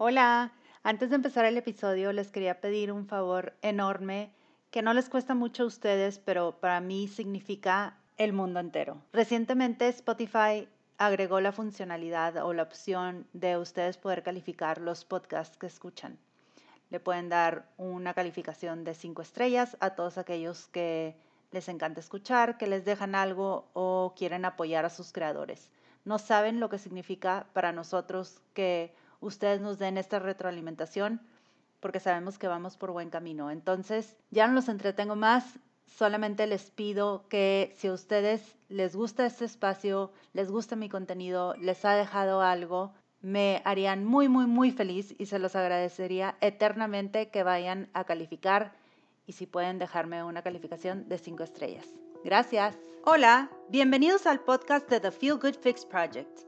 Hola, antes de empezar el episodio les quería pedir un favor enorme que no les cuesta mucho a ustedes, pero para mí significa el mundo entero. Recientemente Spotify agregó la funcionalidad o la opción de ustedes poder calificar los podcasts que escuchan. Le pueden dar una calificación de cinco estrellas a todos aquellos que les encanta escuchar, que les dejan algo o quieren apoyar a sus creadores. No saben lo que significa para nosotros que ustedes nos den esta retroalimentación porque sabemos que vamos por buen camino. Entonces, ya no los entretengo más, solamente les pido que si a ustedes les gusta este espacio, les gusta mi contenido, les ha dejado algo, me harían muy, muy, muy feliz y se los agradecería eternamente que vayan a calificar y si pueden dejarme una calificación de cinco estrellas. Gracias. Hola, bienvenidos al podcast de The Feel Good Fix Project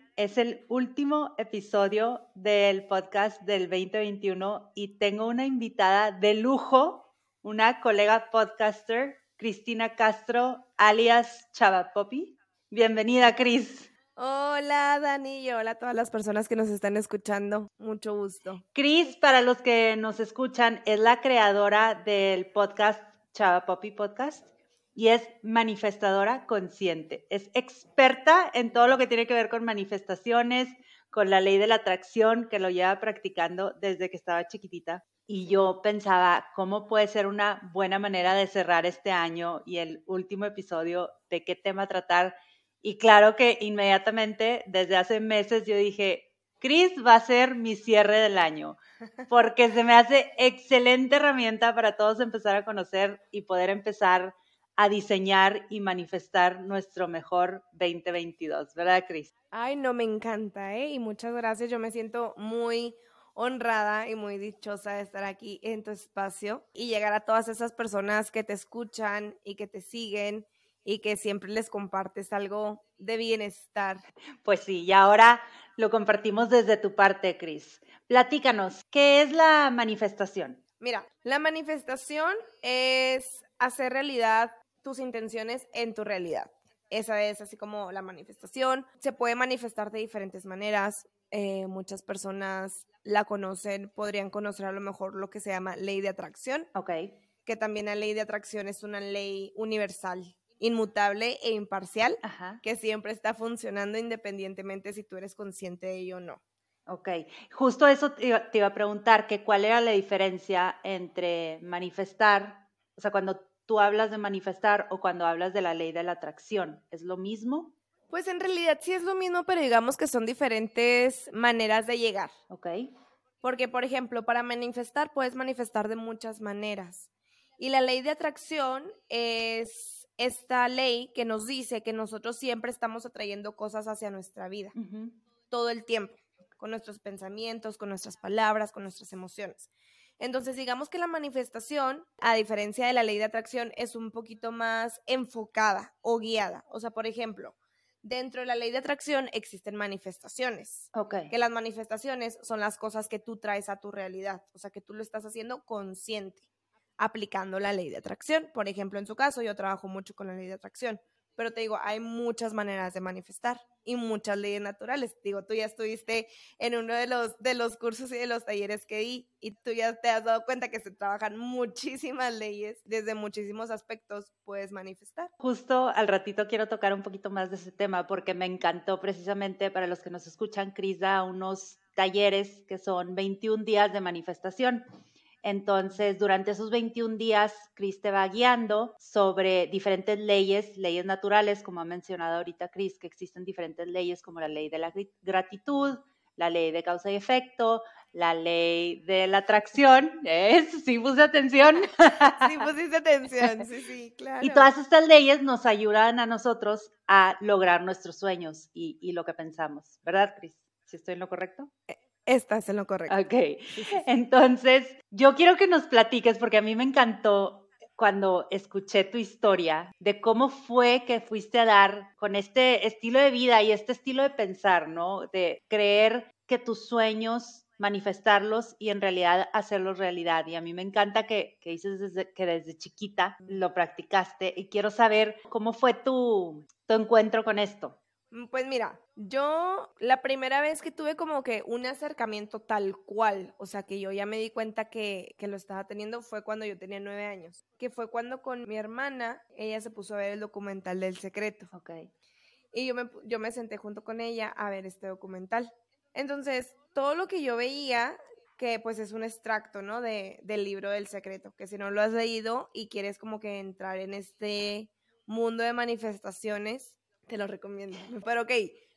es el último episodio del podcast del 2021 y tengo una invitada de lujo, una colega podcaster, Cristina Castro, alias Chava Poppy. Bienvenida, Cris. Hola, Dani, y hola a todas las personas que nos están escuchando. Mucho gusto. Cris, para los que nos escuchan, es la creadora del podcast Chava Poppy Podcast y es manifestadora consciente. Es experta en todo lo que tiene que ver con manifestaciones, con la ley de la atracción, que lo lleva practicando desde que estaba chiquitita. Y yo pensaba, ¿cómo puede ser una buena manera de cerrar este año y el último episodio? ¿De qué tema tratar? Y claro que inmediatamente, desde hace meses, yo dije, Chris va a ser mi cierre del año, porque se me hace excelente herramienta para todos empezar a conocer y poder empezar a diseñar y manifestar nuestro mejor 2022, ¿verdad, Cris? Ay, no, me encanta, ¿eh? Y muchas gracias. Yo me siento muy honrada y muy dichosa de estar aquí en tu espacio y llegar a todas esas personas que te escuchan y que te siguen y que siempre les compartes algo de bienestar. Pues sí, y ahora lo compartimos desde tu parte, Cris. Platícanos, ¿qué es la manifestación? Mira, la manifestación es hacer realidad tus intenciones en tu realidad. Esa es así como la manifestación. Se puede manifestar de diferentes maneras. Eh, muchas personas la conocen, podrían conocer a lo mejor lo que se llama ley de atracción. Ok. Que también la ley de atracción es una ley universal, inmutable e imparcial, que siempre está funcionando independientemente si tú eres consciente de ello o no. Ok, justo eso te iba, te iba a preguntar, que cuál era la diferencia entre manifestar, o sea, cuando tú hablas de manifestar o cuando hablas de la ley de la atracción? ¿Es lo mismo? Pues en realidad sí es lo mismo, pero digamos que son diferentes maneras de llegar. Ok. Porque, por ejemplo, para manifestar puedes manifestar de muchas maneras. Y la ley de atracción es esta ley que nos dice que nosotros siempre estamos atrayendo cosas hacia nuestra vida, todo el tiempo, con nuestros pensamientos, con nuestras palabras, con nuestras emociones. Entonces, digamos que la manifestación, a diferencia de la ley de atracción, es un poquito más enfocada o guiada. O sea, por ejemplo, dentro de la ley de atracción existen manifestaciones. Ok. Que las manifestaciones son las cosas que tú traes a tu realidad. O sea, que tú lo estás haciendo consciente, aplicando la ley de atracción. Por ejemplo, en su caso, yo trabajo mucho con la ley de atracción. Pero te digo, hay muchas maneras de manifestar y muchas leyes naturales. Digo, tú ya estuviste en uno de los, de los cursos y de los talleres que di y tú ya te has dado cuenta que se trabajan muchísimas leyes, desde muchísimos aspectos puedes manifestar. Justo al ratito quiero tocar un poquito más de ese tema porque me encantó precisamente para los que nos escuchan, Cris da unos talleres que son 21 días de manifestación. Entonces, durante esos 21 días, Cris te va guiando sobre diferentes leyes, leyes naturales, como ha mencionado ahorita Cris, que existen diferentes leyes como la ley de la gratitud, la ley de causa y efecto, la ley de la atracción. ¿Es? Sí puse atención. Sí pusiste atención, sí, sí, claro. Y todas estas leyes nos ayudan a nosotros a lograr nuestros sueños y, y lo que pensamos, ¿verdad, Cris? ¿Si estoy en lo correcto? Estás en lo correcto. Ok. Entonces, yo quiero que nos platiques, porque a mí me encantó cuando escuché tu historia de cómo fue que fuiste a dar con este estilo de vida y este estilo de pensar, ¿no? De creer que tus sueños manifestarlos y en realidad hacerlos realidad. Y a mí me encanta que, que dices desde, que desde chiquita lo practicaste y quiero saber cómo fue tu, tu encuentro con esto. Mm, pues mira, yo la primera vez que tuve como que un acercamiento tal cual, o sea, que yo ya me di cuenta que, que, lo estaba teniendo fue cuando yo tenía nueve años, que fue cuando con mi hermana, ella se puso a ver el documental del secreto. Ok. Y yo me, yo me senté junto con ella a ver este documental. Entonces, todo lo que yo veía, que pues es un extracto, ¿no? De, del libro del secreto, que si no lo has leído y quieres como que entrar en este mundo de manifestaciones, te lo recomiendo. Pero ok,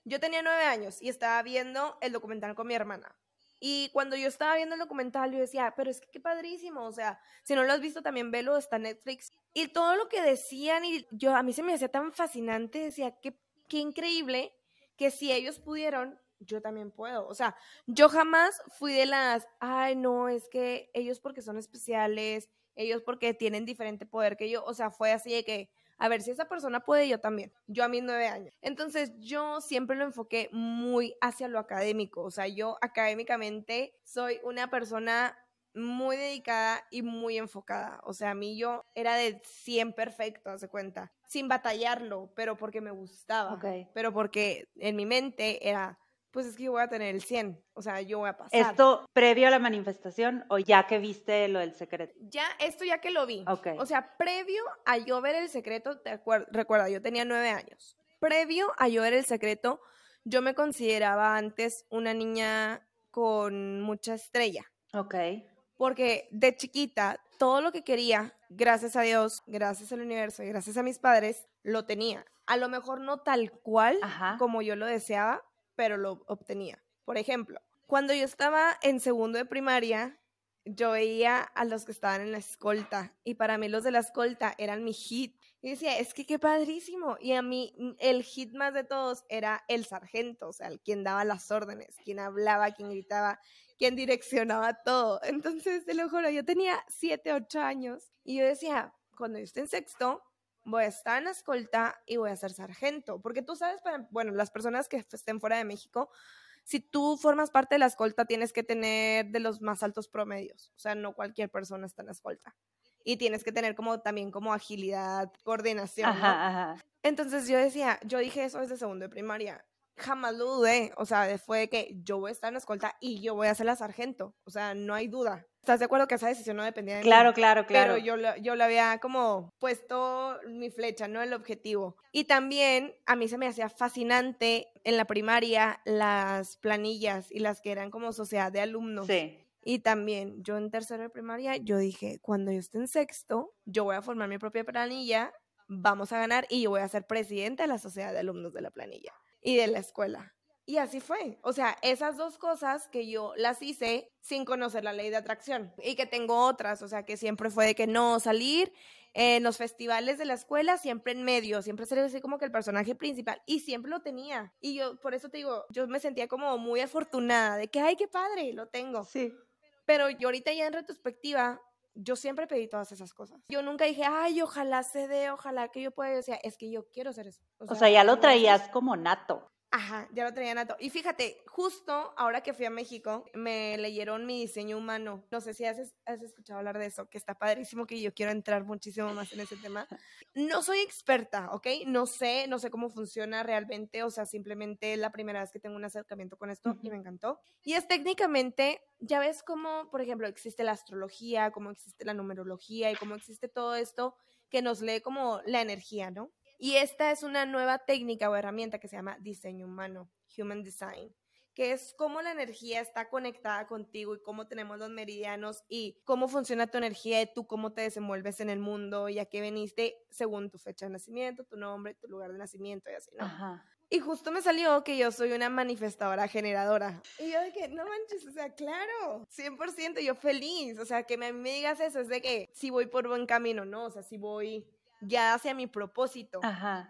yo tenía nueve años y estaba viendo el documental con mi hermana. Y cuando yo estaba viendo el documental, yo decía, pero es que qué padrísimo, o sea, si no lo has visto también velo, está Netflix. Y todo lo que decían, y yo a mí se me hacía tan fascinante, decía, qué, qué increíble que si ellos pudieron, yo también puedo. O sea, yo jamás fui de las, ay, no, es que ellos porque son especiales, ellos porque tienen diferente poder que yo, o sea, fue así de que a ver, si esa persona puede, yo también, yo a mis nueve años. Entonces yo siempre lo enfoqué muy hacia lo académico, o sea, yo académicamente soy una persona muy dedicada y muy enfocada. O sea, a mí yo era de 100 perfecto, hace cuenta, sin batallarlo, pero porque me gustaba. Pero porque en mi mente era, pues es que yo voy a tener el 100, o sea, yo voy a pasar. ¿Esto previo a la manifestación o ya que viste lo del secreto? Ya, esto ya que lo vi. Ok. O sea, previo a yo ver el secreto, te recuerda, yo tenía nueve años. Previo a yo ver el secreto, yo me consideraba antes una niña con mucha estrella. Ok. Porque de chiquita, todo lo que quería, gracias a Dios, gracias al universo y gracias a mis padres, lo tenía. A lo mejor no tal cual como yo lo deseaba, pero lo obtenía. Por ejemplo, cuando yo estaba en segundo de primaria, yo veía a los que estaban en la escolta y para mí los de la escolta eran mi hit. Y decía, es que qué padrísimo. Y a mí mm, el hit más de todos era el sargento, o sea, el quien daba las órdenes, quien hablaba, quien gritaba, quien direccionaba todo. Entonces, te lo juro, yo tenía siete, ocho años y yo decía, cuando yo esté en sexto, voy a estar en escolta y voy a ser sargento. Porque tú sabes, bueno, las personas que estén fuera de México, si tú formas parte de la escolta, tienes que tener de los más altos promedios. O sea, no cualquier persona está en escolta. Y tienes que tener como también como agilidad, coordinación. Entonces yo decía, yo dije eso desde segundo de primaria jamás lo dudé. O sea, fue que yo voy a estar en la escolta y yo voy a ser la sargento. O sea, no hay duda. ¿Estás de acuerdo que esa decisión no dependía de claro, mí? Claro, claro, Pero yo, yo le había como puesto mi flecha, ¿no? El objetivo. Y también a mí se me hacía fascinante en la primaria las planillas y las que eran como sociedad de alumnos. Sí. Y también yo en tercero de primaria, yo dije, cuando yo esté en sexto, yo voy a formar mi propia planilla, vamos a ganar y yo voy a ser presidente de la sociedad de alumnos de la planilla y de la escuela. Y así fue. O sea, esas dos cosas que yo las hice sin conocer la ley de atracción y que tengo otras, o sea, que siempre fue de que no salir en los festivales de la escuela, siempre en medio, siempre ser así como que el personaje principal y siempre lo tenía. Y yo, por eso te digo, yo me sentía como muy afortunada de que, ay, qué padre, lo tengo. Sí. Pero yo ahorita ya en retrospectiva, yo siempre pedí todas esas cosas. Yo nunca dije, ay, ojalá se dé, ojalá que yo pueda. Yo decía, es que yo quiero hacer eso. O, sea, ya lo traías como nato. Ajá, ya lo traía nato. Y fíjate, justo ahora que fui a México, me leyeron mi diseño humano. No sé si has, has, escuchado hablar de eso, que está padrísimo, que yo quiero entrar muchísimo más en ese tema. No soy experta, ¿ok? No sé, no sé cómo funciona realmente, o sea, simplemente es la primera vez que tengo un acercamiento con esto y me encantó. Y es técnicamente, ya ves cómo, por ejemplo, existe la astrología, cómo existe la numerología y cómo existe todo esto que nos lee como la energía, ¿no? Y esta es una nueva técnica o herramienta que se llama diseño humano, Human Design, que es cómo la energía está conectada contigo y cómo tenemos los meridianos y cómo funciona tu energía y tú cómo te desenvuelves en el mundo y a qué veniste según tu fecha de nacimiento, tu nombre, tu lugar de nacimiento y así, ¿no? Ajá. Y justo me salió que yo soy una manifestadora generadora. Y yo de que, no manches, o sea, claro, 100% yo feliz. O sea, que me, me digas eso es de que si voy por buen camino, ¿no? O sea, si voy guiada hacia mi propósito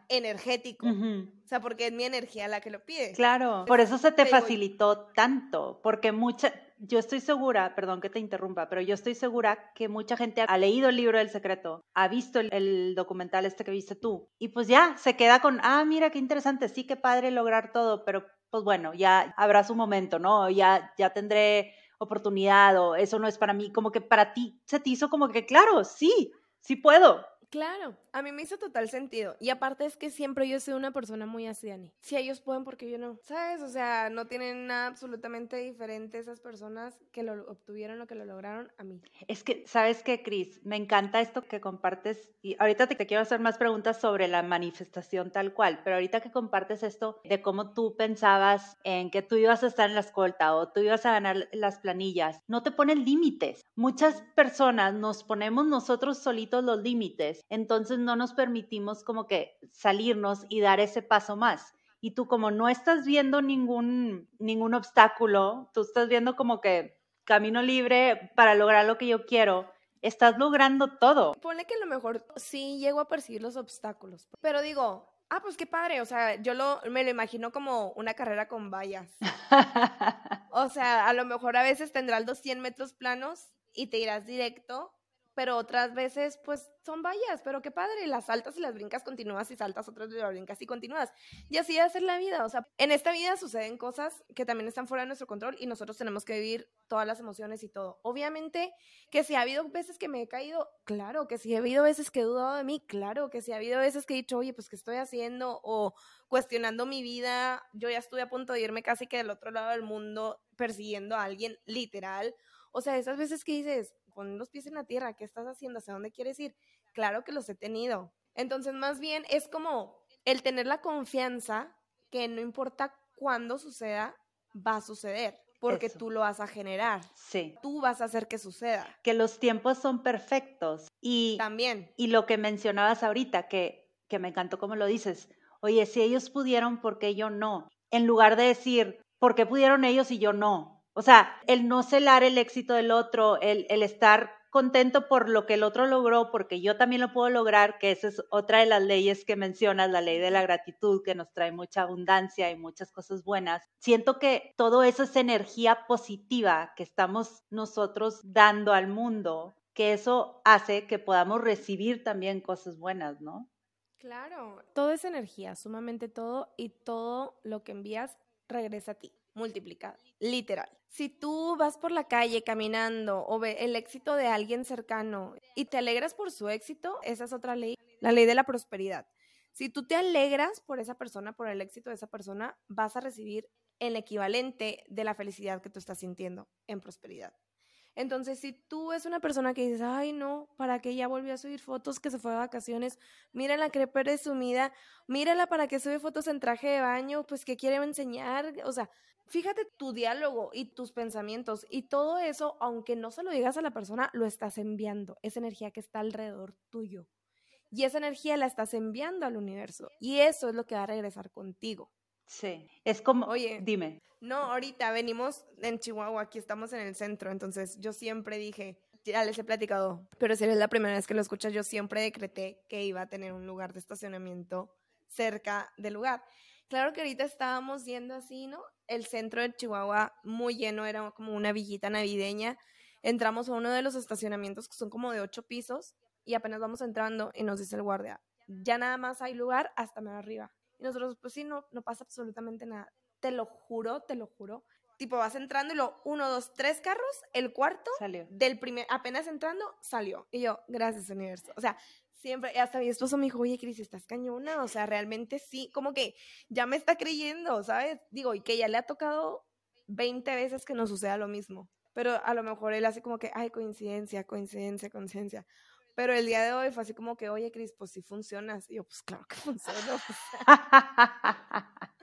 energético. O sea, porque es mi energía la que lo pide. Claro, por eso se te facilitó tanto, porque mucha, yo estoy segura, perdón que te interrumpa, pero yo estoy segura que mucha gente ha leído el libro del secreto, ha visto el, documental este que viste tú, y pues ya se queda con, ah, mira qué interesante, sí, qué padre lograr todo, pero pues bueno, ya habrá su momento, ¿no? Ya, ya tendré oportunidad o eso no es para mí, como que para ti se te hizo como que, claro, sí, sí puedo, Claro, a mí me hizo total sentido. Y aparte es que siempre yo soy una persona muy así, Si ellos pueden, porque yo no? ¿Sabes? O sea, no tienen nada absolutamente diferente esas personas que lo obtuvieron o que lo lograron a mí. Es que, ¿sabes qué, Cris? Me encanta esto que compartes. Y ahorita te, te quiero hacer más preguntas sobre la manifestación tal cual, pero ahorita que compartes esto de cómo tú pensabas en que tú ibas a estar en la escolta o tú ibas a ganar las planillas, no te ponen límites. Muchas personas nos ponemos nosotros solitos los límites entonces no nos permitimos como que salirnos y dar ese paso más. Y tú como no estás viendo ningún, ningún obstáculo, tú estás viendo como que camino libre para lograr lo que yo quiero, estás logrando todo. Pone que a lo mejor sí llego a percibir los obstáculos, pero digo, ah, pues qué padre, o sea, yo lo, me lo imagino como una carrera con vallas. o sea, a lo mejor a veces tendrás los 100 metros planos y te irás directo, pero otras veces pues son vallas, pero qué padre, las saltas y las brincas continúas y saltas otras y las brincas y continúas. Y así ser la vida, o sea, en esta vida suceden cosas que también están fuera de nuestro control y nosotros tenemos que vivir todas las emociones y todo. Obviamente que si ha habido veces que me he caído, claro, que si ha habido veces que he dudado de mí, claro, que si ha habido veces que he dicho, oye, pues qué estoy haciendo o cuestionando mi vida, yo ya estuve a punto de irme casi que del otro lado del mundo persiguiendo a alguien literal. O sea, esas veces que dices, pon los pies en la tierra, ¿qué estás haciendo? ¿Hacia dónde quieres ir? Claro que los he tenido. Entonces, más bien es como el tener la confianza que no importa cuándo suceda, va a suceder porque tú lo vas a generar. Sí. Tú vas a hacer que suceda. Que los tiempos son perfectos. Y también. Y lo que mencionabas ahorita, que, que me encantó como lo dices. Oye, si ellos pudieron, ¿por qué yo no? En lugar de decir, ¿por qué pudieron ellos y yo no? O sea, el no celar el éxito del otro, el, estar contento por lo que el otro logró, porque yo también lo puedo lograr, que esa es otra de las leyes que mencionas, la ley de la gratitud, que nos trae mucha abundancia y muchas cosas buenas. Siento que todo eso es energía positiva que estamos nosotros dando al mundo, que eso hace que podamos recibir también cosas buenas, ¿no? Claro, todo es energía, sumamente todo, y todo lo que envías regresa a ti multiplicado, literal. Si tú vas por la calle caminando o ve el éxito de alguien cercano y te alegras por su éxito, esa es otra ley, la ley de la prosperidad. Si tú te alegras por esa persona, por el éxito de esa persona, vas a recibir el equivalente de la felicidad que tú estás sintiendo en prosperidad. Entonces, si tú es una persona que dices, ay, no, ¿para qué ya volvió a subir fotos que se fue de vacaciones? Mírala que presumida, mírala para que sube fotos en traje de baño, pues que quiere enseñar. O sea, fíjate tu diálogo y tus pensamientos y todo eso, aunque no se lo digas a la persona, lo estás enviando. Esa energía que está alrededor tuyo. Y esa energía la estás enviando al universo. Y eso es lo que va a regresar contigo. Sí, es como, oye, dime. No, ahorita venimos en Chihuahua, aquí estamos en el centro, entonces yo siempre dije, ya les he platicado, pero si eres la primera vez que lo escuchas, yo siempre decreté que iba a tener un lugar de estacionamiento cerca del lugar. Claro que ahorita estábamos yendo así, ¿no? El centro de Chihuahua muy lleno, era como una villita navideña. Entramos a uno de los estacionamientos que son como de ocho pisos y apenas vamos entrando y nos dice el guardia, ya nada más hay lugar hasta más arriba. Y nosotros, pues sí, no, no pasa absolutamente nada. Te lo juro, te lo juro. Tipo, vas entrando y lo, uno, dos, tres carros, el cuarto salió. Del primer, apenas entrando, salió. Y yo, gracias, universo. O sea, siempre, hasta mi esposo me dijo, oye, Cris, estás cañona. O sea, realmente sí, como que ya me está creyendo, ¿sabes? Digo, y que ya le ha tocado 20 veces que nos suceda lo mismo. Pero a lo mejor él hace como que, ay, coincidencia, coincidencia, coincidencia. Pero el día de hoy fue así como que, oye, Cris, pues sí funcionas. Y yo, pues claro que funciona.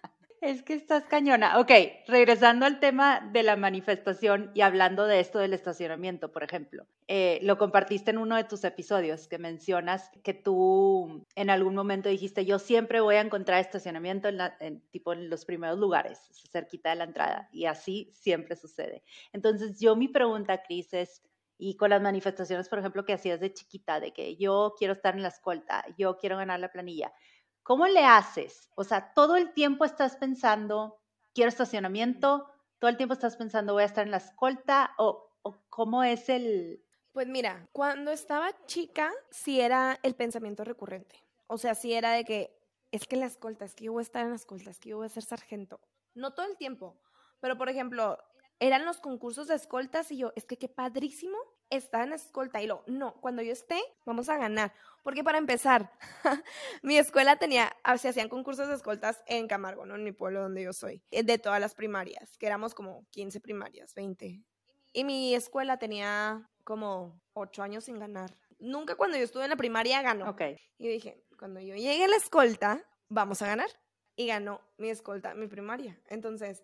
Es que estás cañona. Ok, regresando al tema de la manifestación y hablando de esto del estacionamiento, por ejemplo. Eh, lo compartiste en uno de tus episodios que mencionas que tú en algún momento dijiste, yo siempre voy a encontrar estacionamiento en, tipo en los primeros lugares, cerquita de la entrada. Y así siempre sucede. Entonces, yo mi pregunta, Cris, es, y con las manifestaciones, por ejemplo, que hacías de chiquita, de que yo quiero estar en la escolta, yo quiero ganar la planilla. ¿Cómo le haces? O sea, todo el tiempo estás pensando, quiero estacionamiento, todo el tiempo estás pensando, voy a estar en la escolta, o, cómo es el... Pues mira, cuando estaba chica, sí era el pensamiento recurrente. O sea, sí era de que es que la escolta, es que yo voy a estar en la escolta, es que yo voy a ser sargento. No todo el tiempo, pero por ejemplo, eran los concursos de escoltas y yo, es que qué padrísimo estar en escolta. Y lo, no, cuando yo esté, vamos a ganar. Porque para empezar, mi escuela tenía, ah, se hacían concursos de escoltas en Camargo, ¿no? En mi pueblo donde yo soy, eh, de todas las primarias, que éramos como 15 primarias, 20. Y mi escuela tenía como 8 años sin ganar. Nunca cuando yo estuve en la primaria ganó. Y dije, cuando yo llegue a la escolta, vamos a ganar. Y ganó mi escolta, mi primaria. Entonces,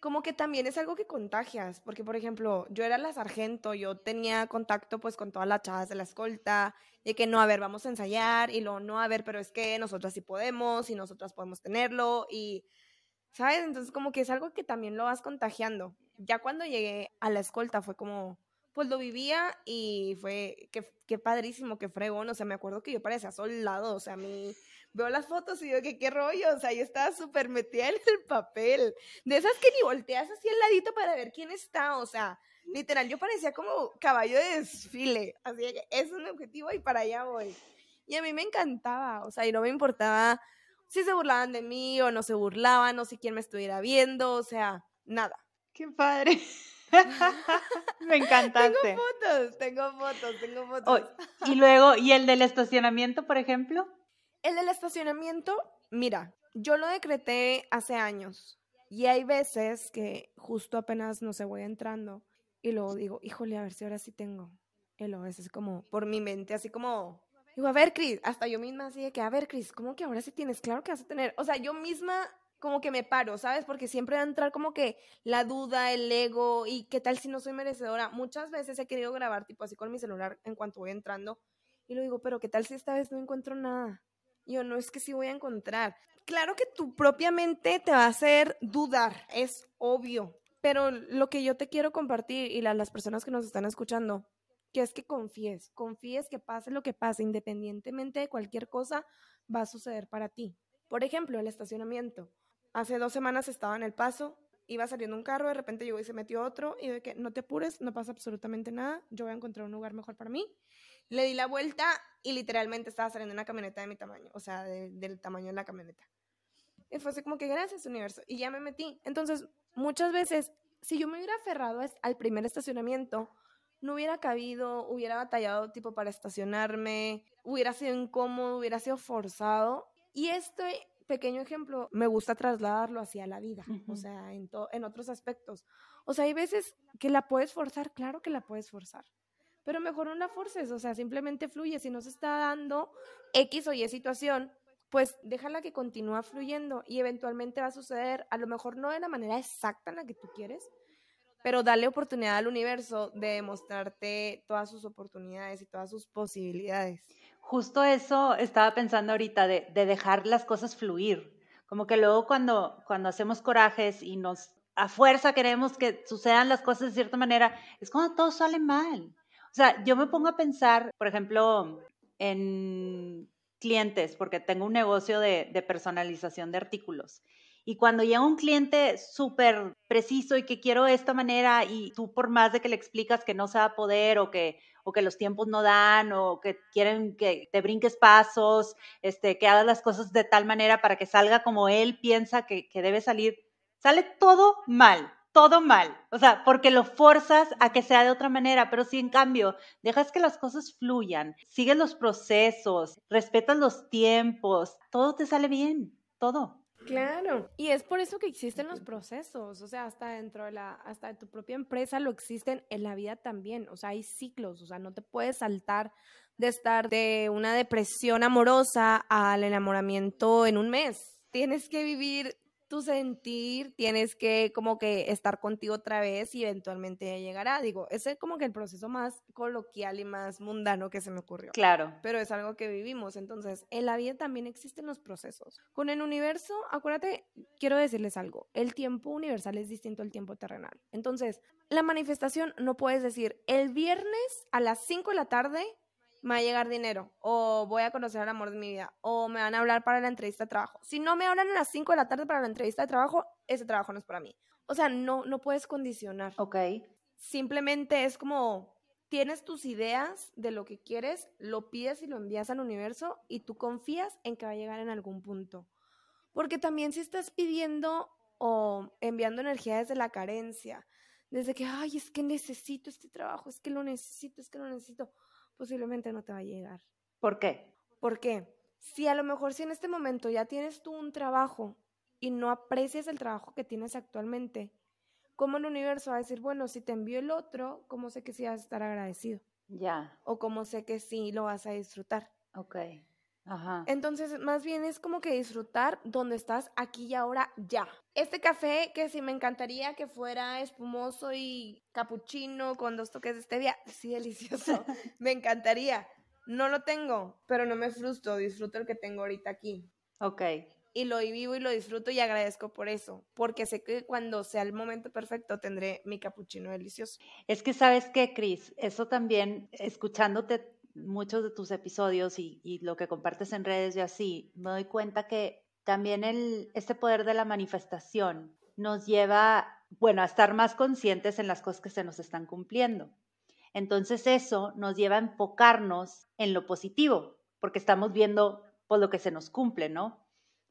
como que también es algo que contagias, porque por ejemplo, yo era la sargento, yo tenía contacto pues con todas las chavas de la escolta, y que no, a ver, vamos a ensayar, y lo no, a ver, pero es que nosotras sí podemos, y nosotras podemos tenerlo, y, ¿sabes? Entonces como que es algo que también lo vas contagiando. Ya cuando llegué a la escolta fue como, pues lo vivía y fue, qué, qué padrísimo, qué fregón, o sea, me acuerdo que yo parecía soldado, o sea, a mí veo las fotos y digo que qué rollo, o sea, yo estaba súper metida en el papel, de esas que ni volteas así al ladito para ver quién está, o sea, literal, yo parecía como caballo de desfile, así que es un objetivo y para allá voy. Y a mí me encantaba, o sea, y no me importaba si se burlaban de mí o no se burlaban, o si quién me estuviera viendo, o sea, nada. ¡Qué padre! me encantaste. Tengo fotos, tengo fotos, tengo fotos. y luego, ¿y el del estacionamiento, por ejemplo? El del estacionamiento, mira, yo lo decreté hace años y hay veces que justo apenas no se voy entrando y luego digo, híjole, a ver si ahora sí tengo. Y luego es así como por mi mente, así como, digo, a ver, Cris, hasta yo misma así de que, a ver, Cris, ¿cómo que ahora sí tienes? Claro que vas a tener. O sea, yo misma como que me paro, ¿sabes? Porque siempre va a entrar como que la duda, el ego y qué tal si no soy merecedora. Muchas veces he querido grabar tipo así con mi celular en cuanto voy entrando y lo digo, pero qué tal si esta vez no encuentro nada yo no es que sí voy a encontrar. Claro que tu propia mente te va a hacer dudar, es obvio, pero lo que yo te quiero compartir y las personas que nos están escuchando, que es que confíes, confíes que pase lo que pase, independientemente de cualquier cosa, va a suceder para ti. Por ejemplo, el estacionamiento. Hace dos semanas estaba en el paso, iba saliendo un carro, de repente llegó y se metió otro, y de que no te apures, no pasa absolutamente nada, yo voy a encontrar un lugar mejor para mí. Le di la vuelta y literalmente estaba saliendo una camioneta de mi tamaño, o sea, del tamaño de la camioneta. Y fue así como que gracias, universo. Y ya me metí. Entonces, muchas veces, si yo me hubiera aferrado al primer estacionamiento, no hubiera cabido, hubiera batallado tipo para estacionarme, hubiera sido incómodo, hubiera sido forzado. Y este pequeño ejemplo me gusta trasladarlo hacia la vida, o sea, en, en otros aspectos. O sea, hay veces que la puedes forzar, claro que la puedes forzar pero mejor no la forces, o sea, simplemente fluye. Si no se está dando X o Y situación, pues déjala que continúa fluyendo y eventualmente va a suceder, a lo mejor no de la manera exacta en la que tú quieres, pero dale oportunidad al universo de demostrarte todas sus oportunidades y todas sus posibilidades. Justo eso estaba pensando ahorita, de, de dejar las cosas fluir. Como que luego cuando, cuando hacemos corajes y nos a fuerza queremos que sucedan las cosas de cierta manera, es cuando todo sale mal. O sea, yo me pongo a pensar, por ejemplo, en clientes, porque tengo un negocio de, personalización de artículos. Y cuando llega un cliente súper preciso y que quiero de esta manera y tú por más de que le explicas que no se va a poder o que, o que los tiempos no dan o que quieren que te brinques pasos, este, que hagas las cosas de tal manera para que salga como él piensa que, que debe salir, sale todo mal todo mal, o sea, porque lo forzas a que sea de otra manera, pero si en cambio dejas que las cosas fluyan, sigues los procesos, respetas los tiempos, todo te sale bien, todo. Claro, y es por eso que existen los procesos, o sea, hasta dentro de la, hasta tu propia empresa lo existen en la vida también, o sea, hay ciclos, o sea, no te puedes saltar de estar de una depresión amorosa al enamoramiento en un mes. Tienes que vivir tu sentir, tienes que como que estar contigo otra vez y eventualmente llegará. Digo, ese es como que el proceso más coloquial y más mundano que se me ocurrió. Claro. Pero es algo que vivimos. Entonces, en la vida también existen los procesos. Con el universo, acuérdate, quiero decirles algo, el tiempo universal es distinto al tiempo terrenal. Entonces, la manifestación no puedes decir, el viernes a las 5 de la tarde me va a llegar dinero, o voy a conocer al amor de mi vida, o me van a hablar para la entrevista de trabajo. Si no me hablan a las 5 de la tarde para la entrevista de trabajo, ese trabajo no es para mí. O sea, no, no puedes condicionar. Ok. Simplemente es como, tienes tus ideas de lo que quieres, lo pides y lo envías al universo y tú confías en que va a llegar en algún punto. Porque también si estás pidiendo o enviando energía desde la carencia, desde que, ay, es que necesito este trabajo, es que lo necesito, es que lo necesito, posiblemente no te va a llegar. ¿Por qué? ¿Por qué? Si a lo mejor si en este momento ya tienes tú un trabajo y no aprecias el trabajo que tienes actualmente, ¿cómo el universo va a decir, bueno, si te envío el otro, ¿cómo sé que sí vas a estar agradecido? Ya. O cómo sé que sí lo vas a disfrutar. Ok. Ajá. Entonces, más bien es como que disfrutar donde estás aquí y ahora ya. Este café que sí me encantaría que fuera espumoso y capuchino con dos toques de stevia, sí delicioso. me encantaría. No lo tengo, pero no me frustro, disfruto el que tengo ahorita aquí. Ok. Y lo vivo y lo disfruto y agradezco por eso, porque sé que cuando sea el momento perfecto tendré mi capuchino delicioso. Es que sabes qué, Cris, eso también, escuchándote muchos de tus episodios y, lo que compartes en redes y así, me doy cuenta que también el, este poder de la manifestación nos lleva, bueno, a estar más conscientes en las cosas que se nos están cumpliendo. Entonces eso nos lleva a enfocarnos en lo positivo, porque estamos viendo por pues, lo que se nos cumple, ¿no?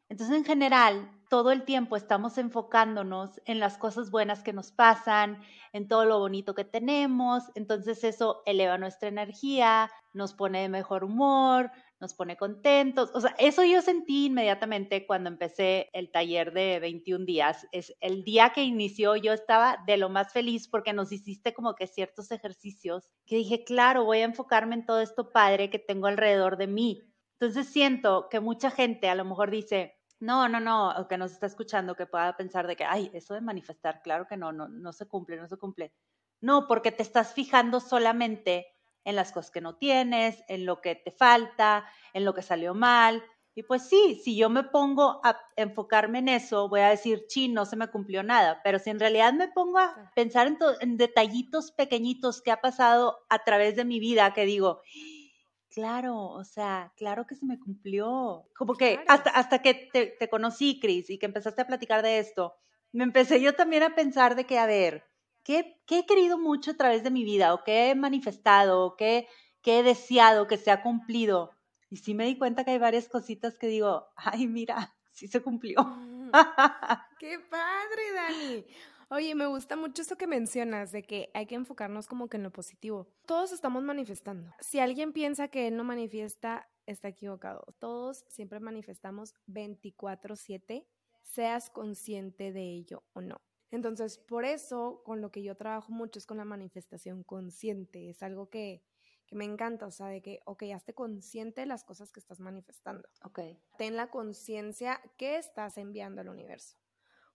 Entonces, en general, todo el tiempo estamos enfocándonos en las cosas buenas que nos pasan, en todo lo bonito que tenemos. Entonces, eso eleva nuestra energía, nos pone de mejor humor, nos pone contentos. O sea, eso yo sentí inmediatamente cuando empecé el taller de 21 días. Es el día que inició, yo estaba de lo más feliz porque nos hiciste como que ciertos ejercicios que dije, claro, voy a enfocarme en todo esto padre que tengo alrededor de mí. Entonces siento que mucha gente a lo mejor dice, no, no, no, o que nos está escuchando, que pueda pensar de que, ay, eso de manifestar, claro que no, no, no se cumple, no se cumple. No, porque te estás fijando solamente en las cosas que no tienes, en lo que te falta, en lo que salió mal. Y pues sí, si yo me pongo a enfocarme en eso, voy a decir, sí, no se me cumplió nada. Pero si en realidad me pongo a pensar en, en detallitos pequeñitos que ha pasado a través de mi vida, que digo, Claro, o sea, claro que se me cumplió. Como que hasta, hasta que te, te conocí, Cris, y que empezaste a platicar de esto, me empecé yo también a pensar de que, a ver, ¿qué, qué he querido mucho a través de mi vida? ¿O qué he manifestado? ¿O qué, qué he deseado que se ha cumplido? Y sí me di cuenta que hay varias cositas que digo, ay, mira, sí se cumplió. ¡Qué padre, Dani! Oye, me gusta mucho esto que mencionas de que hay que enfocarnos como que en lo positivo. Todos estamos manifestando. Si alguien piensa que él no manifiesta, está equivocado. Todos siempre manifestamos 24/7, seas consciente de ello o no. Entonces, por eso, con lo que yo trabajo mucho es con la manifestación consciente. Es algo que, que me encanta, o sea, de que, ok, hazte consciente de las cosas que estás manifestando. Ok. Ten la conciencia que estás enviando al universo.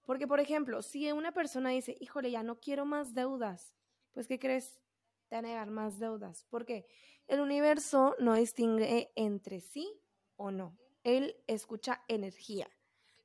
Porque, por ejemplo, si una persona dice, híjole, ya no quiero más deudas, pues, ¿qué crees? Te va a negar más deudas. Porque el universo no distingue entre sí o no. Él escucha energía.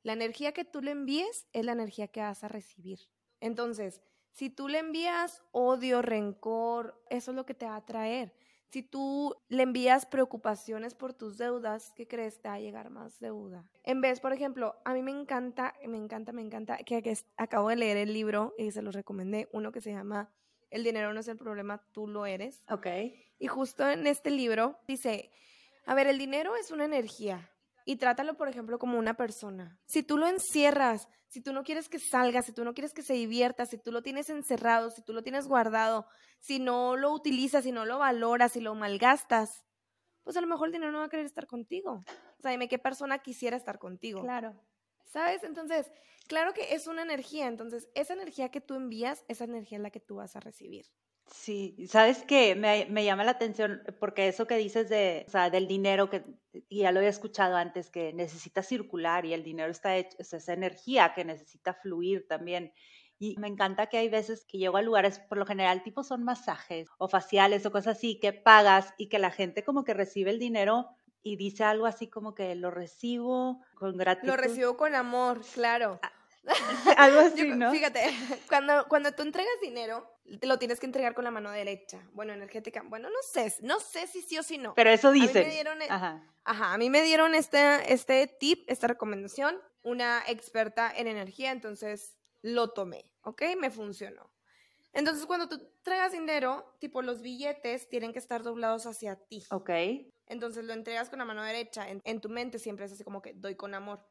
La energía que tú le envíes es la energía que vas a recibir. Entonces, si tú le envías odio, rencor, eso es lo que te va a traer. Si tú le envías preocupaciones por tus deudas, ¿qué crees? Te va a llegar más deuda. En vez, por ejemplo, a mí me encanta, me encanta, me encanta, que, acabo de leer el libro y se los recomendé, uno que se llama El dinero no es el problema, tú lo eres. Ok. Y justo en este libro dice, a ver, el dinero es una energía, y trátalo, por ejemplo, como una persona. Si tú lo encierras, si tú no quieres que salga, si tú no quieres que se divierta, si tú lo tienes encerrado, si tú lo tienes guardado, si no lo utilizas, si no lo valoras, si lo malgastas, pues a lo mejor el dinero no va a querer estar contigo. O sea, dime qué persona quisiera estar contigo. Claro. ¿Sabes? Entonces, claro que es una energía. Entonces, esa energía que tú envías, esa energía es la que tú vas a recibir. Sí, sabes que me, me, llama la atención porque eso que dices de, o sea, del dinero, que y ya lo había escuchado antes, que necesita circular y el dinero está hecho, es esa energía que necesita fluir también. Y me encanta que hay veces que llego a lugares, por lo general, tipo son masajes o faciales o cosas así, que pagas y que la gente como que recibe el dinero y dice algo así como que lo recibo con gratitud. Lo recibo con amor, claro. Algo así, ¿no? Fíjate, cuando, cuando tú entregas dinero, te lo tienes que entregar con la mano derecha. Bueno, energética. Bueno, no sé, no sé si sí o si no. Pero eso dice. E ajá. Ajá, a mí me dieron este, este tip, esta recomendación, una experta en energía, entonces lo tomé, ¿ok? Me funcionó. Entonces, cuando tú traigas dinero, tipo los billetes tienen que estar doblados hacia ti. Ok. Entonces lo entregas con la mano derecha. En, tu mente siempre es así como que doy con amor.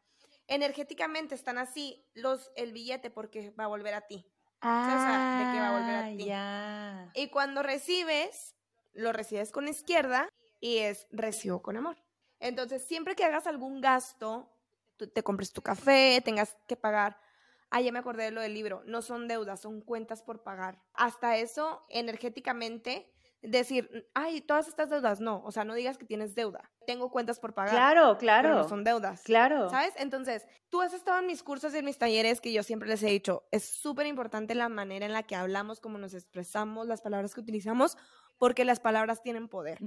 Energéticamente están así los el billete porque va a volver a ti. Ah, de que va a volver a ti. Ya. Y cuando recibes, lo recibes con la izquierda y es recibo con amor. Entonces, siempre que hagas algún gasto, te compres tu café, tengas que pagar Ah, ya me acordé de lo del libro. No son deudas, son cuentas por pagar. Hasta eso, energéticamente, decir, ay, todas estas deudas, no. O sea, no digas que tienes deuda. Tengo cuentas por pagar. Claro, claro. Pero no son deudas. Claro. ¿Sabes? Entonces, tú has estado en mis cursos y en mis talleres que yo siempre les he dicho, es súper importante la manera en la que hablamos, cómo nos expresamos, las palabras que utilizamos, porque las palabras tienen poder.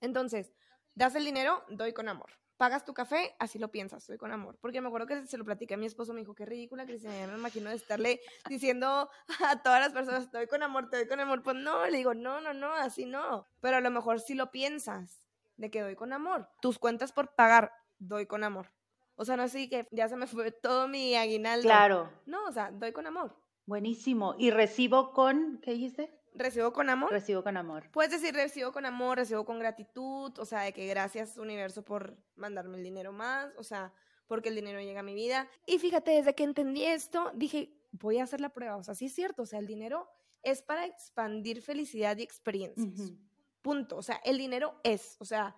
Entonces, das el dinero, doy con amor pagas tu café, así lo piensas, estoy con amor. Porque me acuerdo que se lo platiqué a mi esposo, me dijo, qué ridícula, Cristina, ya me imagino de estarle diciendo a todas las personas, estoy con amor, te doy con amor. Pues no, le digo, no, no, no, así no. Pero a lo mejor sí lo piensas, de que doy con amor. Tus cuentas por pagar, doy con amor. O sea, no así que ya se me fue todo mi aguinaldo. Claro. No, o sea, doy con amor. Buenísimo. ¿Y recibo con, qué dijiste? ¿Recibo con amor? Recibo con amor. Puedes decir recibo con amor, recibo con gratitud, o sea, de que gracias universo por mandarme el dinero más, o sea, porque el dinero llega a mi vida. Y fíjate, desde que entendí esto, dije, voy a hacer la prueba, o sea, sí es cierto, o sea, el dinero es para expandir felicidad y experiencias. Punto, o sea, el dinero es, o sea,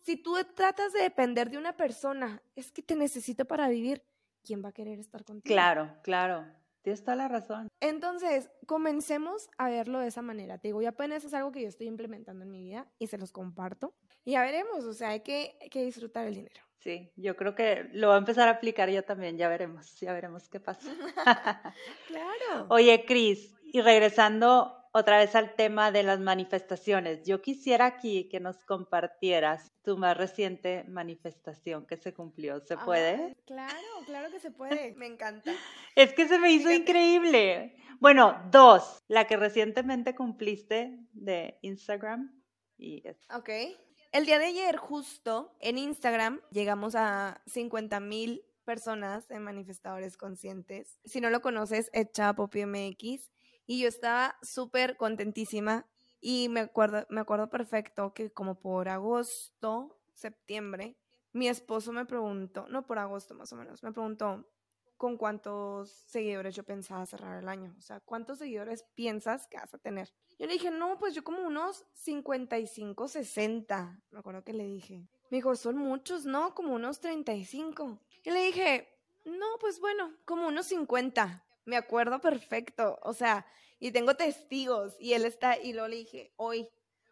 si tú tratas de depender de una persona, es que te necesito para vivir, ¿quién va a querer estar contigo? Claro, claro. Tienes toda la razón. Entonces, comencemos a verlo de esa manera. Te digo, y apenas es algo que yo estoy implementando en mi vida y se los comparto. Y ya veremos, o sea, hay que, hay que disfrutar el dinero. Sí, yo creo que lo voy a empezar a aplicar yo también, ya veremos, ya veremos qué pasa. claro. Oye, Cris, y regresando otra vez al tema de las manifestaciones. Yo quisiera aquí que nos compartieras tu más reciente manifestación que se cumplió. ¿Se puede? claro, claro que se puede. Me encanta. Es que se me hizo increíble. Bueno, dos. La que recientemente cumpliste de Instagram y... Ok. El día de ayer, justo en Instagram, llegamos a 50 mil personas en manifestadores conscientes. Si no lo conoces, es MX. Y yo estaba súper contentísima y me acuerdo, me acuerdo perfecto que como por agosto, septiembre, mi esposo me preguntó, no por agosto más o menos, me preguntó con cuántos seguidores yo pensaba cerrar el año. O sea, ¿cuántos seguidores piensas que vas a tener? Yo le dije, no, pues yo como unos 55, 60. Me acuerdo que le dije. Me dijo, son muchos, ¿no? Como unos 35. Y le dije, no, pues bueno, como unos 50 me acuerdo perfecto, o sea, y tengo testigos, y él está, y lo le dije, hoy,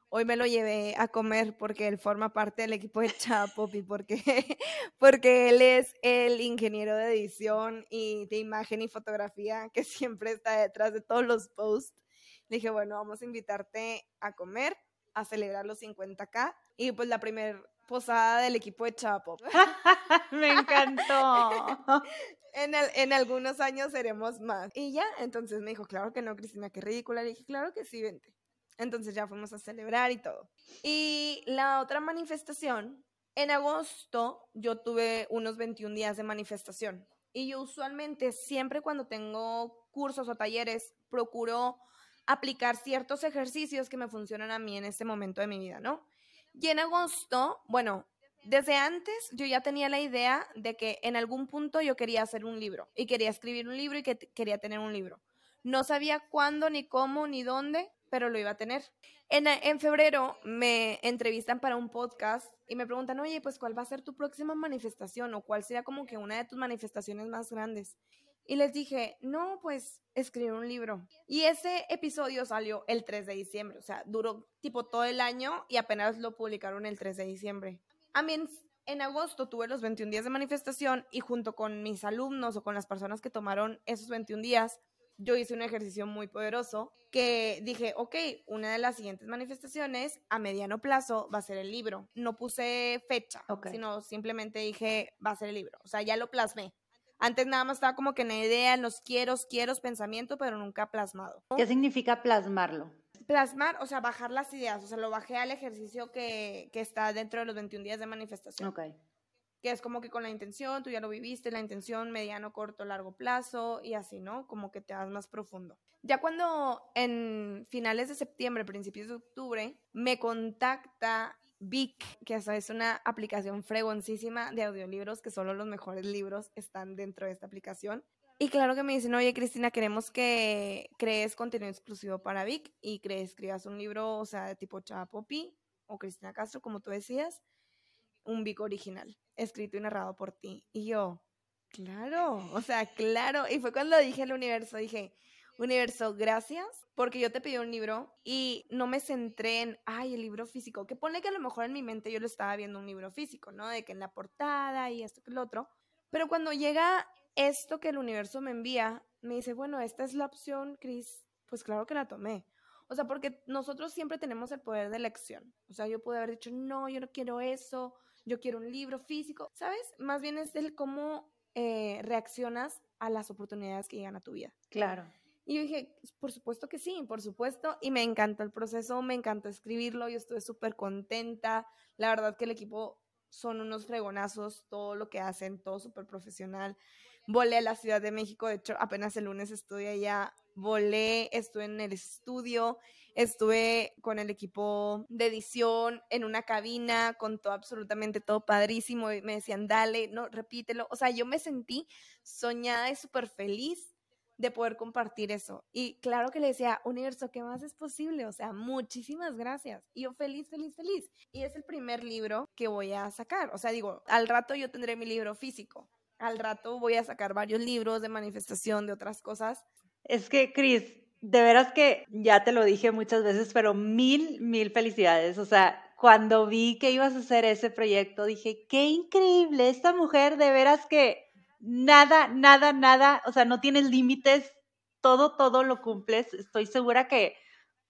hoy me lo llevé a comer porque él forma parte del equipo de Chapopi, porque, porque él es el ingeniero de edición y de imagen y fotografía que siempre está detrás de todos los posts. Le dije, bueno, vamos a invitarte a comer, a celebrar los 50K. Y pues la primera posada del equipo de Chapo. Me encantó. en, algunos años seremos más. Y ya, entonces me dijo, claro que no, Cristina, qué ridícula. Le dije, claro que sí, vente. Entonces ya fuimos a celebrar y todo. Y la otra manifestación, en agosto yo tuve unos 21 días de manifestación. Y yo usualmente siempre cuando tengo cursos o talleres procuro aplicar ciertos ejercicios que me funcionan a mí en este momento de mi vida, ¿no? Y en agosto, bueno, desde antes yo ya tenía la idea de que en algún punto yo quería hacer un libro y quería escribir un libro y que quería tener un libro. No sabía cuándo, ni cómo, ni dónde, pero lo iba a tener. En, en, febrero me entrevistan para un podcast y me preguntan, oye, pues cuál va a ser tu próxima manifestación o cuál sería como que una de tus manifestaciones más grandes. Y les dije, no, pues escribir un libro. Y ese episodio salió el 3 de diciembre, o sea, duró tipo todo el año y apenas lo publicaron el 3 de diciembre. A mí en, agosto tuve los 21 días de manifestación y junto con mis alumnos o con las personas que tomaron esos 21 días, yo hice un ejercicio muy poderoso que dije, ok, una de las siguientes manifestaciones a mediano plazo va a ser el libro. No puse fecha, sino simplemente dije, va a ser el libro. O sea, ya lo plasmé. Antes nada más estaba como que en la idea, en los quiero, quiero, pensamiento, pero nunca plasmado. ¿Qué significa plasmarlo? Plasmar, o sea, bajar las ideas, o sea, lo bajé al ejercicio que, que está dentro de los 21 días de manifestación. Ok. Que es como que con la intención, tú ya lo viviste, la intención mediano, corto, largo plazo y así, ¿no? Como que te vas más profundo. Ya cuando en finales de septiembre, principios de octubre, me contacta Vic, que es una aplicación fregoncísima de audiolibros, que solo los mejores libros están dentro de esta aplicación. Y claro que me dicen, oye Cristina, queremos que crees contenido exclusivo para Vic y que escribas un libro, o sea, de tipo Chava Popi o Cristina Castro, como tú decías, un Vic original, escrito y narrado por ti. Y yo, claro, o sea, claro. Y fue cuando dije al universo, dije, universo, gracias, porque yo te pedí un libro y no me centré en, ay, el libro físico, que pone que a lo mejor en mi mente yo lo estaba viendo un libro físico, ¿no? De que en la portada y esto que el otro. Pero cuando llega esto que el universo me envía, me dice, bueno, esta es la opción, Cris, pues claro que la tomé. O sea, porque nosotros siempre tenemos el poder de elección. O sea, yo pude haber dicho, no, yo no quiero eso, yo quiero un libro físico, ¿sabes? Más bien es el cómo eh, reaccionas a las oportunidades que llegan a tu vida. Claro. Y yo dije, por supuesto que sí, por supuesto. Y me encantó el proceso, me encantó escribirlo, yo estuve súper contenta. La verdad que el equipo son unos fregonazos, todo lo que hacen, todo súper profesional. Volé a la Ciudad de México, de hecho, apenas el lunes estuve allá, volé, estuve en el estudio, estuve con el equipo de edición en una cabina, con todo, absolutamente todo padrísimo, y me decían, dale, no, repítelo. O sea, yo me sentí soñada y súper feliz de poder compartir eso. Y claro que le decía, universo, ¿qué más es posible? O sea, muchísimas gracias. Y yo feliz, feliz, feliz. Y es el primer libro que voy a sacar. O sea, digo, al rato yo tendré mi libro físico. Al rato voy a sacar varios libros de manifestación, de otras cosas. Es que, Cris, de veras que ya te lo dije muchas veces, pero mil, mil felicidades. O sea, cuando vi que ibas a hacer ese proyecto, dije, qué increíble, esta mujer de veras que nada, nada, nada, o sea, no tienes límites, todo, todo lo cumples. Estoy segura que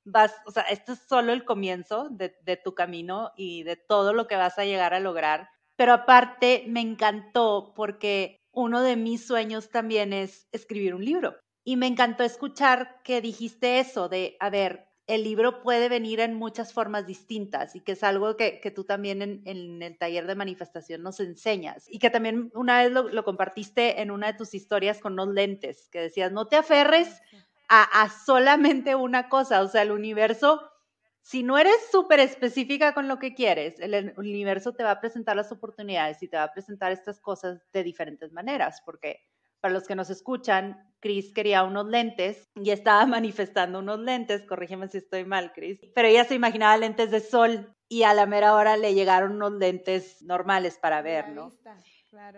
vas, o sea, este es solo el comienzo de, de, tu camino y de todo lo que vas a llegar a lograr. Pero aparte, me encantó porque uno de mis sueños también es escribir un libro. Y me encantó escuchar que dijiste eso de, a ver, el libro puede venir en muchas formas distintas y que es algo que, tú también en, el taller de manifestación nos enseñas y que también una vez lo, compartiste en una de tus historias con unos lentes, que decías, no te aferres a, a solamente una cosa, o sea, el universo, si no eres súper específica con lo que quieres, el universo te va a presentar las oportunidades y te va a presentar estas cosas de diferentes maneras, porque para los que nos escuchan, Chris quería unos lentes y estaba manifestando unos lentes, corrígeme si estoy mal, Chris, pero ella se imaginaba lentes de sol y a la mera hora le llegaron unos lentes normales para ver, ¿no?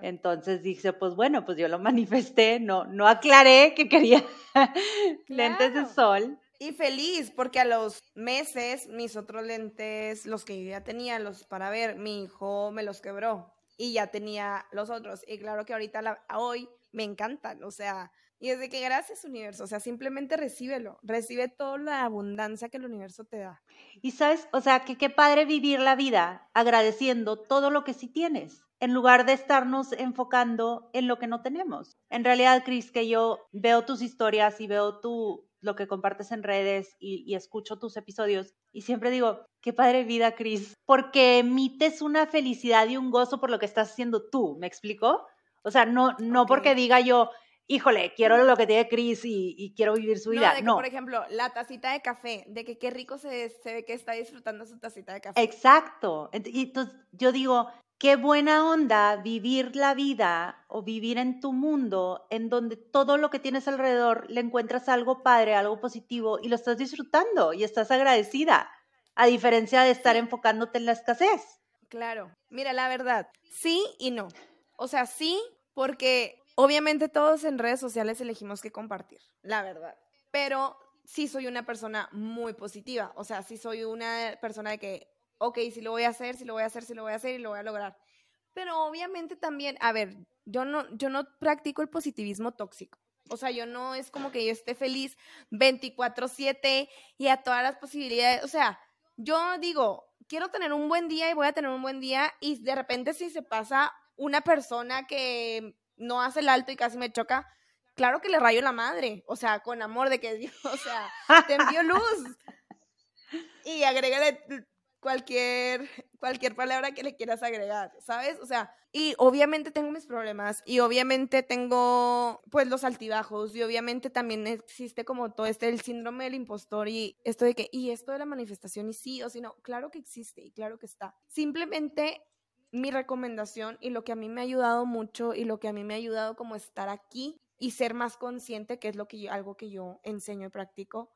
Entonces dije, pues bueno, pues yo lo manifesté, no, no aclaré que quería lentes de sol. Y feliz, porque a los meses mis otros lentes, los que yo ya tenía, los para ver, mi hijo me los quebró y ya tenía los otros. Y claro que ahorita, la, hoy, me encantan, o sea, y desde que gracias universo, o sea, simplemente recíbelo, recibe toda la abundancia que el universo te da. Y sabes, o sea, que qué padre vivir la vida agradeciendo todo lo que sí tienes, en lugar de estarnos enfocando en lo que no tenemos. En realidad, Cris, que yo veo tus historias y veo tu, lo que compartes en redes y, y, escucho tus episodios y siempre digo, qué padre vida, Cris, porque emites una felicidad y un gozo por lo que estás haciendo tú, ¿me explico? O sea, no, no porque diga yo, híjole, quiero lo que tiene Cris y, quiero vivir su vida. No, por ejemplo, la tacita de café, de que qué rico se, se ve que está disfrutando su tacita de café. Exacto. Y entonces yo digo, qué buena onda vivir la vida o vivir en tu mundo en donde todo lo que tienes alrededor le encuentras algo padre, algo positivo y lo estás disfrutando y estás agradecida, a diferencia de estar enfocándote en la escasez. Claro. Mira, la verdad, sí y no. O sea, sí, porque obviamente todos en redes sociales elegimos que compartir, la verdad. Pero sí soy una persona muy positiva, o sea, sí soy una persona de que, ok, sí lo voy a hacer, sí lo voy a hacer, sí lo voy a hacer y lo voy a lograr. Pero obviamente también, a ver, yo no, yo no practico el positivismo tóxico. O sea, yo no es como que yo esté feliz 24/7 y a todas las posibilidades. O sea, yo digo, quiero tener un buen día y voy a tener un buen día y de repente si se pasa una persona que no hace el alto y casi me choca, claro que le rayo la madre, o sea, con amor de que Dios, o sea, te envió luz. Y agrégale cualquier, cualquier palabra que le quieras agregar, ¿sabes? O sea, y obviamente tengo mis problemas y obviamente tengo pues los altibajos y obviamente también existe como todo este el síndrome del impostor y esto de que, y esto de la manifestación y sí o sí no, claro que existe y claro que está. Simplemente mi recomendación y lo que a mí me ha ayudado mucho y lo que a mí me ha ayudado como estar aquí y ser más consciente, que es lo que algo que yo enseño y practico,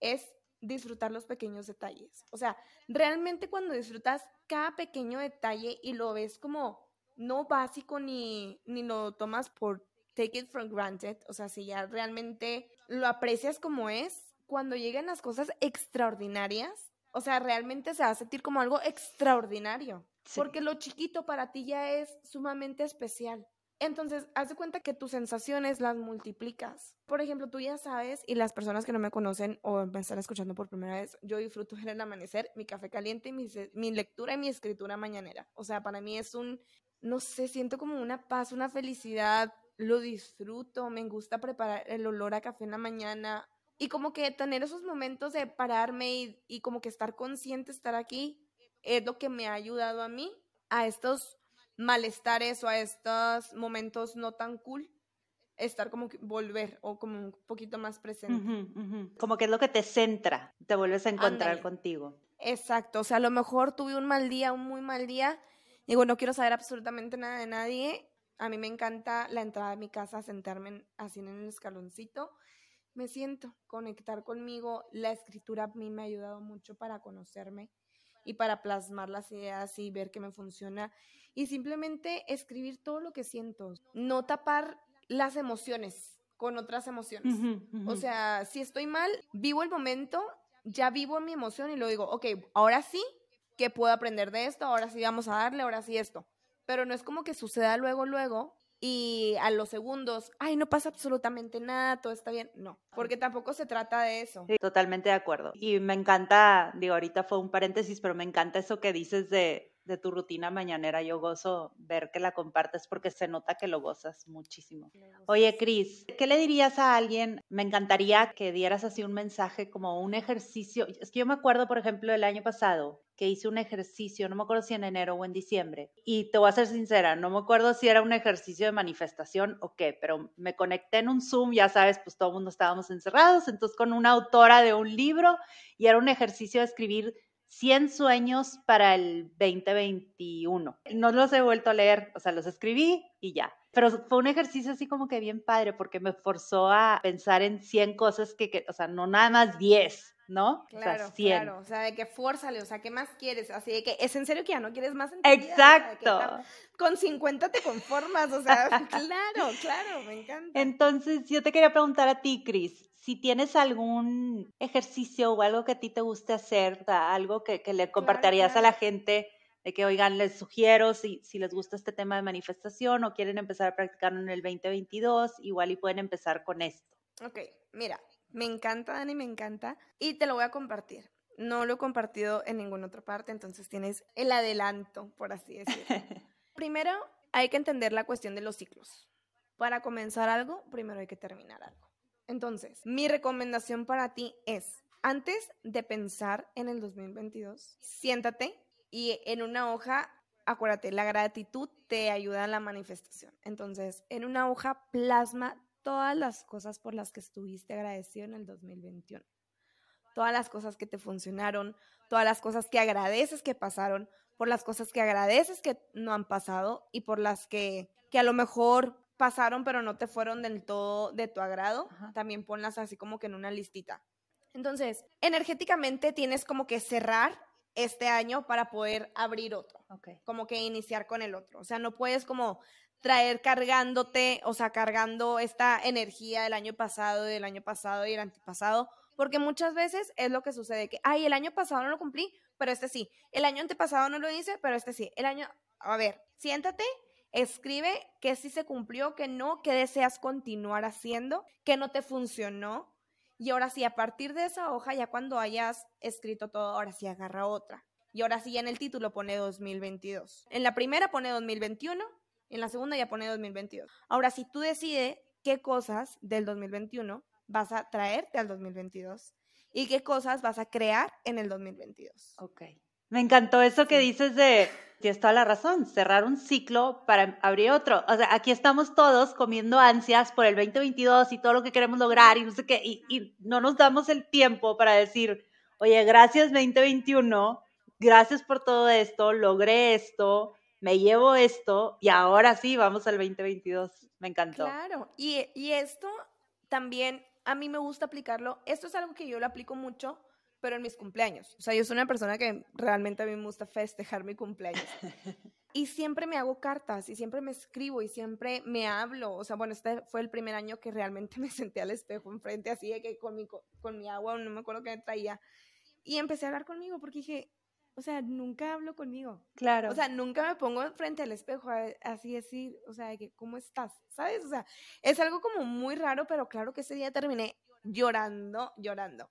es disfrutar los pequeños detalles. O sea, realmente cuando disfrutas cada pequeño detalle y lo ves como no básico ni, ni lo tomas por take it for granted, o sea, si ya realmente lo aprecias como es, cuando lleguen las cosas extraordinarias, o sea, realmente se va a sentir como algo extraordinario, porque lo chiquito para ti ya es sumamente especial. Entonces, haz cuenta que tus sensaciones las multiplicas. Por ejemplo, tú ya sabes, y las personas que no me conocen o me están escuchando por primera vez, yo disfruto en el amanecer, mi café caliente, mi, mi lectura y mi escritura mañanera. O sea, para mí es un, no sé, siento como una paz, una felicidad, lo disfruto, me gusta preparar el olor a café en la mañana y como que tener esos momentos de pararme y, y como que estar consciente, estar aquí, es lo que me ha ayudado a mí a estos malestares o a estos momentos no tan cool, estar como que volver o como un poquito más presente. Como que es lo que te centra, te vuelves a encontrar contigo. Exacto, o sea, a lo mejor tuve un mal día, un muy mal día, digo, no quiero saber absolutamente nada de nadie. A mí me encanta la entrada de mi casa, sentarme así en el escaloncito. Me siento, conectar conmigo. La escritura a mí me ha ayudado mucho para conocerme y para plasmar las ideas y ver que me funciona. Y simplemente escribir todo lo que siento, no tapar las emociones con otras emociones. O sea, si estoy mal, vivo el momento, ya vivo mi emoción y lo digo, ok, ahora sí, que puedo aprender de esto? Ahora sí vamos a darle, ahora sí esto. Pero no es como que suceda luego, luego, y a los segundos, ay, no pasa absolutamente nada, todo está bien. No, porque tampoco se trata de eso. totalmente de acuerdo. Y me encanta, digo, ahorita fue un paréntesis, pero me encanta eso que dices de, de tu rutina mañanera. Yo gozo ver que la compartes porque se nota que lo gozas muchísimo. Oye, Cris, ¿qué le dirías a alguien? Me encantaría que dieras así un mensaje como un ejercicio. Es que yo me acuerdo, por ejemplo, del año pasado que hice un ejercicio, no me acuerdo si en enero o en diciembre, y te voy a ser sincera, no me acuerdo si era un ejercicio de manifestación o qué, pero me conecté en un Zoom, ya sabes, pues todo el mundo estábamos encerrados, entonces con una autora de un libro y era un ejercicio de escribir 100 sueños para el 2021. No los he vuelto a leer, o sea, los escribí y ya. Pero fue un ejercicio así como que bien padre porque me forzó a pensar en 100 cosas que, o sea, no nada más 10, ¿no? Claro, o sea, 100. claro. O sea, de que fuérzale, o sea, ¿qué más quieres? Así de que, ¿es en serio que ya no quieres más en Exacto. con 50 te conformas, o sea, claro, claro, me encanta. Entonces, yo te quería preguntar a ti, Cris, si tienes algún ejercicio o algo que a ti te guste hacer, algo que, le compartirías a la gente, de que, oigan, les sugiero si, si les gusta este tema de manifestación o quieren empezar a practicarlo en el 2022, igual y pueden empezar con esto. Ok, mira, me encanta, Dani, me encanta, y te lo voy a compartir. No lo he compartido en ninguna otra parte, entonces tienes el adelanto, por así decirlo. primero, hay que entender la cuestión de los ciclos. Para comenzar algo, primero hay que terminar algo. Entonces, mi recomendación para ti es, antes de pensar en el 2022, siéntate y en una hoja, acuérdate, la gratitud te ayuda a la manifestación. Entonces, en una hoja plasma todas las cosas por las que estuviste agradecido en el 2021. Todas las cosas que te funcionaron, todas las cosas que agradeces que pasaron, por las cosas que agradeces que no han pasado y por las que, que a lo mejor pasaron pero no te fueron del todo de tu agrado, también ponlas así como que en una listita. Entonces, energéticamente tienes como que cerrar este año para poder abrir otro, como que iniciar con el otro. O sea, no puedes como traer cargándote, o sea, cargando esta energía del año pasado, del año pasado y el antepasado, porque muchas veces es lo que sucede, que, ay, el año pasado no lo cumplí, pero este sí, el año antepasado no lo hice, pero este sí, el año, a ver, siéntate Escribe que sí se cumplió, que no, que deseas continuar haciendo, que no te funcionó. Y ahora sí, a partir de esa hoja, ya cuando hayas escrito todo, ahora sí agarra otra. Y ahora sí, en el título pone 2022. En la primera pone 2021 En la segunda ya pone 2022. Ahora, si tú decides qué cosas del 2021 vas a traerte al 2022 y qué cosas vas a crear en el 2022. Ok. Me encantó eso que dices de, tienes toda la razón, cerrar un ciclo para abrir otro. O sea, aquí estamos todos comiendo ansias por el 2022 y todo lo que queremos lograr y no sé qué, y, y no nos damos el tiempo para decir, oye, gracias 2021, gracias por todo esto, logré esto, me llevo esto y ahora sí, vamos al 2022. Me encantó. Claro, y, y esto también a mí me gusta aplicarlo. Esto es algo que yo lo aplico mucho pero en mis cumpleaños. O sea, yo soy una persona que realmente a mí me gusta festejar mi cumpleaños. Y siempre me hago cartas y siempre me escribo y siempre me hablo. O sea, bueno, este fue el primer año que realmente me senté al espejo enfrente, así de que con mi, con mi agua, no me acuerdo qué me traía. Y empecé a hablar conmigo porque dije, o sea, nunca hablo conmigo. Claro. O sea, nunca me pongo frente al espejo así decir, o sea, que, ¿cómo estás? ¿Sabes? O sea, es algo como muy raro, pero claro que ese día terminé llorando, llorando.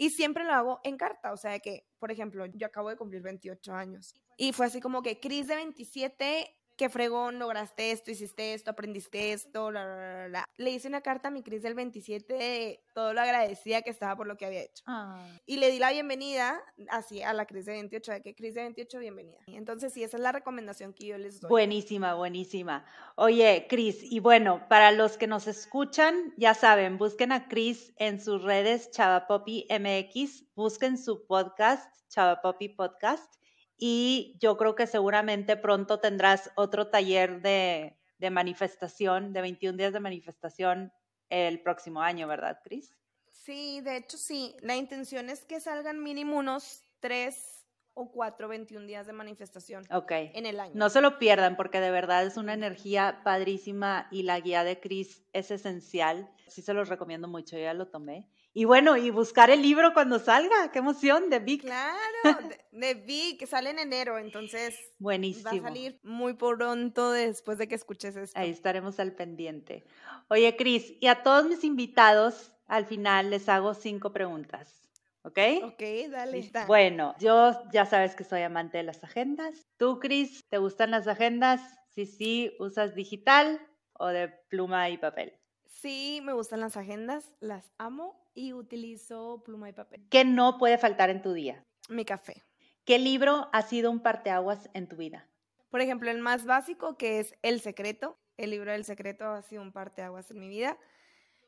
Y siempre lo hago en carta, o sea que, por ejemplo, yo acabo de cumplir 28 años y fue así como que Cris de 27 qué fregón, lograste esto, hiciste esto, aprendiste esto, la, Le hice una carta a mi Cris del 27, todo lo agradecía que estaba por lo que había hecho. Ah. Y le di la bienvenida así a la Cris de 28, de que Cris de 28, bienvenida. Entonces, sí, esa es la recomendación que yo les doy. Buenísima, buenísima. Oye, Cris, y bueno, para los que nos escuchan, ya saben, busquen a Cris en sus redes Chavapopi MX, busquen su podcast, Chavapopi Podcast y yo creo que seguramente pronto tendrás otro taller de, manifestación, de 21 días de manifestación el próximo año, ¿verdad, Cris? Sí, de hecho sí. La intención es que salgan mínimo unos tres o cuatro 21 días de manifestación en el año. No se lo pierdan porque de verdad es una energía padrísima y la guía de Cris es esencial. Sí se los recomiendo mucho, ya lo tomé. Y bueno, y buscar el libro cuando salga, qué emoción, de Vic. Claro, de, Vic, sale en enero, entonces Buenísimo. va a salir muy pronto después de que escuches esto. Ahí estaremos al pendiente. Oye, Cris, y a todos mis invitados, al final les hago cinco preguntas. ¿Ok? Ok, dale. Bueno, yo ya sabes que soy amante de las agendas. ¿Tú, Cris, te gustan las agendas? Sí, sí, ¿usas digital o de pluma y papel? Sí, me gustan las agendas, las amo y utilizo pluma y papel. ¿Qué no puede faltar en tu día? Mi café. ¿Qué libro ha sido un parteaguas en tu vida? Por ejemplo, el más básico que es El Secreto. El libro del Secreto ha sido un parteaguas en mi vida.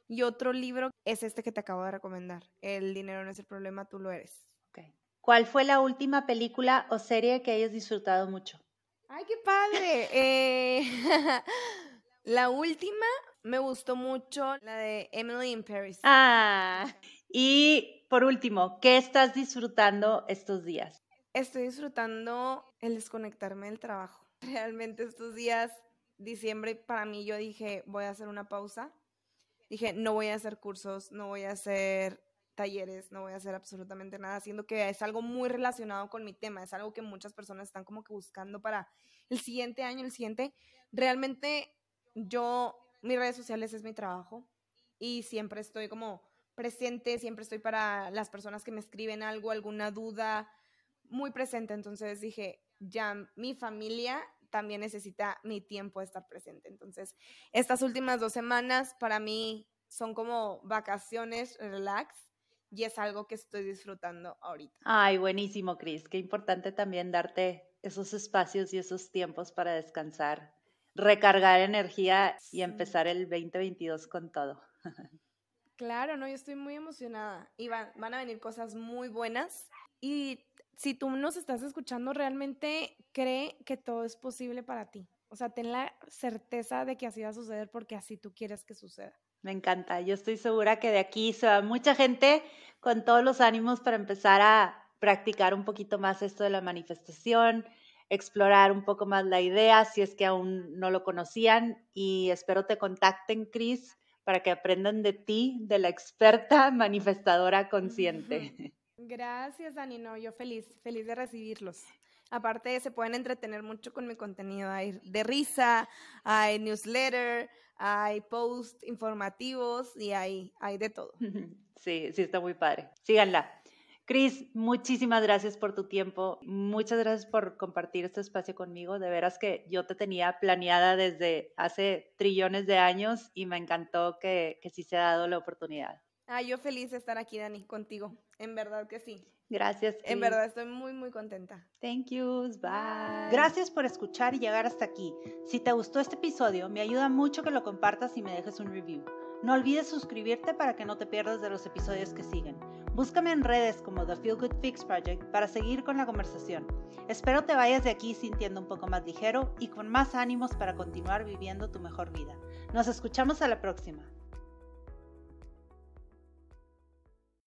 Y otro libro es este que te acabo de recomendar. El dinero no es el problema, tú lo eres. ¿Cuál fue la última película o serie que hayas disfrutado mucho? ¡Ay, qué padre! Eh, la última me gustó mucho la de Emily in Paris. Ah, y por último, ¿qué estás disfrutando estos días? Estoy disfrutando el desconectarme del trabajo. Realmente estos días, diciembre, para mí yo dije, voy a hacer una pausa. Dije, no voy a hacer cursos, no voy a hacer talleres, no voy a hacer absolutamente nada, siendo que es algo muy relacionado con mi tema, es algo que muchas personas están como que buscando para el siguiente año, el siguiente. Realmente yo mis redes sociales es mi trabajo y siempre estoy como presente, siempre estoy para las personas que me escriben algo, alguna duda, muy presente. Entonces dije, ya mi familia también necesita mi tiempo de estar presente. Entonces, estas últimas dos semanas para mí son como vacaciones, relax, y es algo que estoy disfrutando ahorita. Ay, buenísimo, Cris. Qué importante también darte esos espacios y esos tiempos para descansar recargar energía y empezar el 2022 con todo. Claro, no, yo estoy muy emocionada y van, van a venir cosas muy buenas y si tú nos estás escuchando, realmente cree que todo es posible para ti. O sea, ten la certeza de que así va a suceder porque así tú quieres que suceda. Me encanta. Yo estoy segura que de aquí se va mucha gente con todos los ánimos para empezar a practicar un poquito más esto de la manifestación, explorar un poco más la idea si es que aún no lo conocían y espero te contacten, Cris, para que aprendan de ti, de la experta manifestadora consciente. Gracias, Dani. No, yo feliz, feliz de recibirlos. Aparte, se pueden entretener mucho con mi contenido. Hay de risa, hay newsletter, hay posts informativos y hay, hay de todo. Sí, sí, está muy padre. Síganla. Cris, muchísimas gracias por tu tiempo. Muchas gracias por compartir este espacio conmigo. De veras que yo te tenía planeada desde hace trillones de años y me encantó que, que sí se ha dado la oportunidad. Ah, yo feliz de estar aquí, Dani, contigo. En verdad que sí. Gracias. En verdad estoy muy, muy contenta. Thank you. Bye. Gracias por escuchar y llegar hasta aquí. Si te gustó este episodio, me ayuda mucho que lo compartas y me dejes un review. No olvides suscribirte para que no te pierdas de los episodios que siguen. Búscame en redes como The Feel Good Fix Project para seguir con la conversación. Espero te vayas de aquí sintiendo un poco más ligero y con más ánimos para continuar viviendo tu mejor vida. Nos escuchamos a la próxima.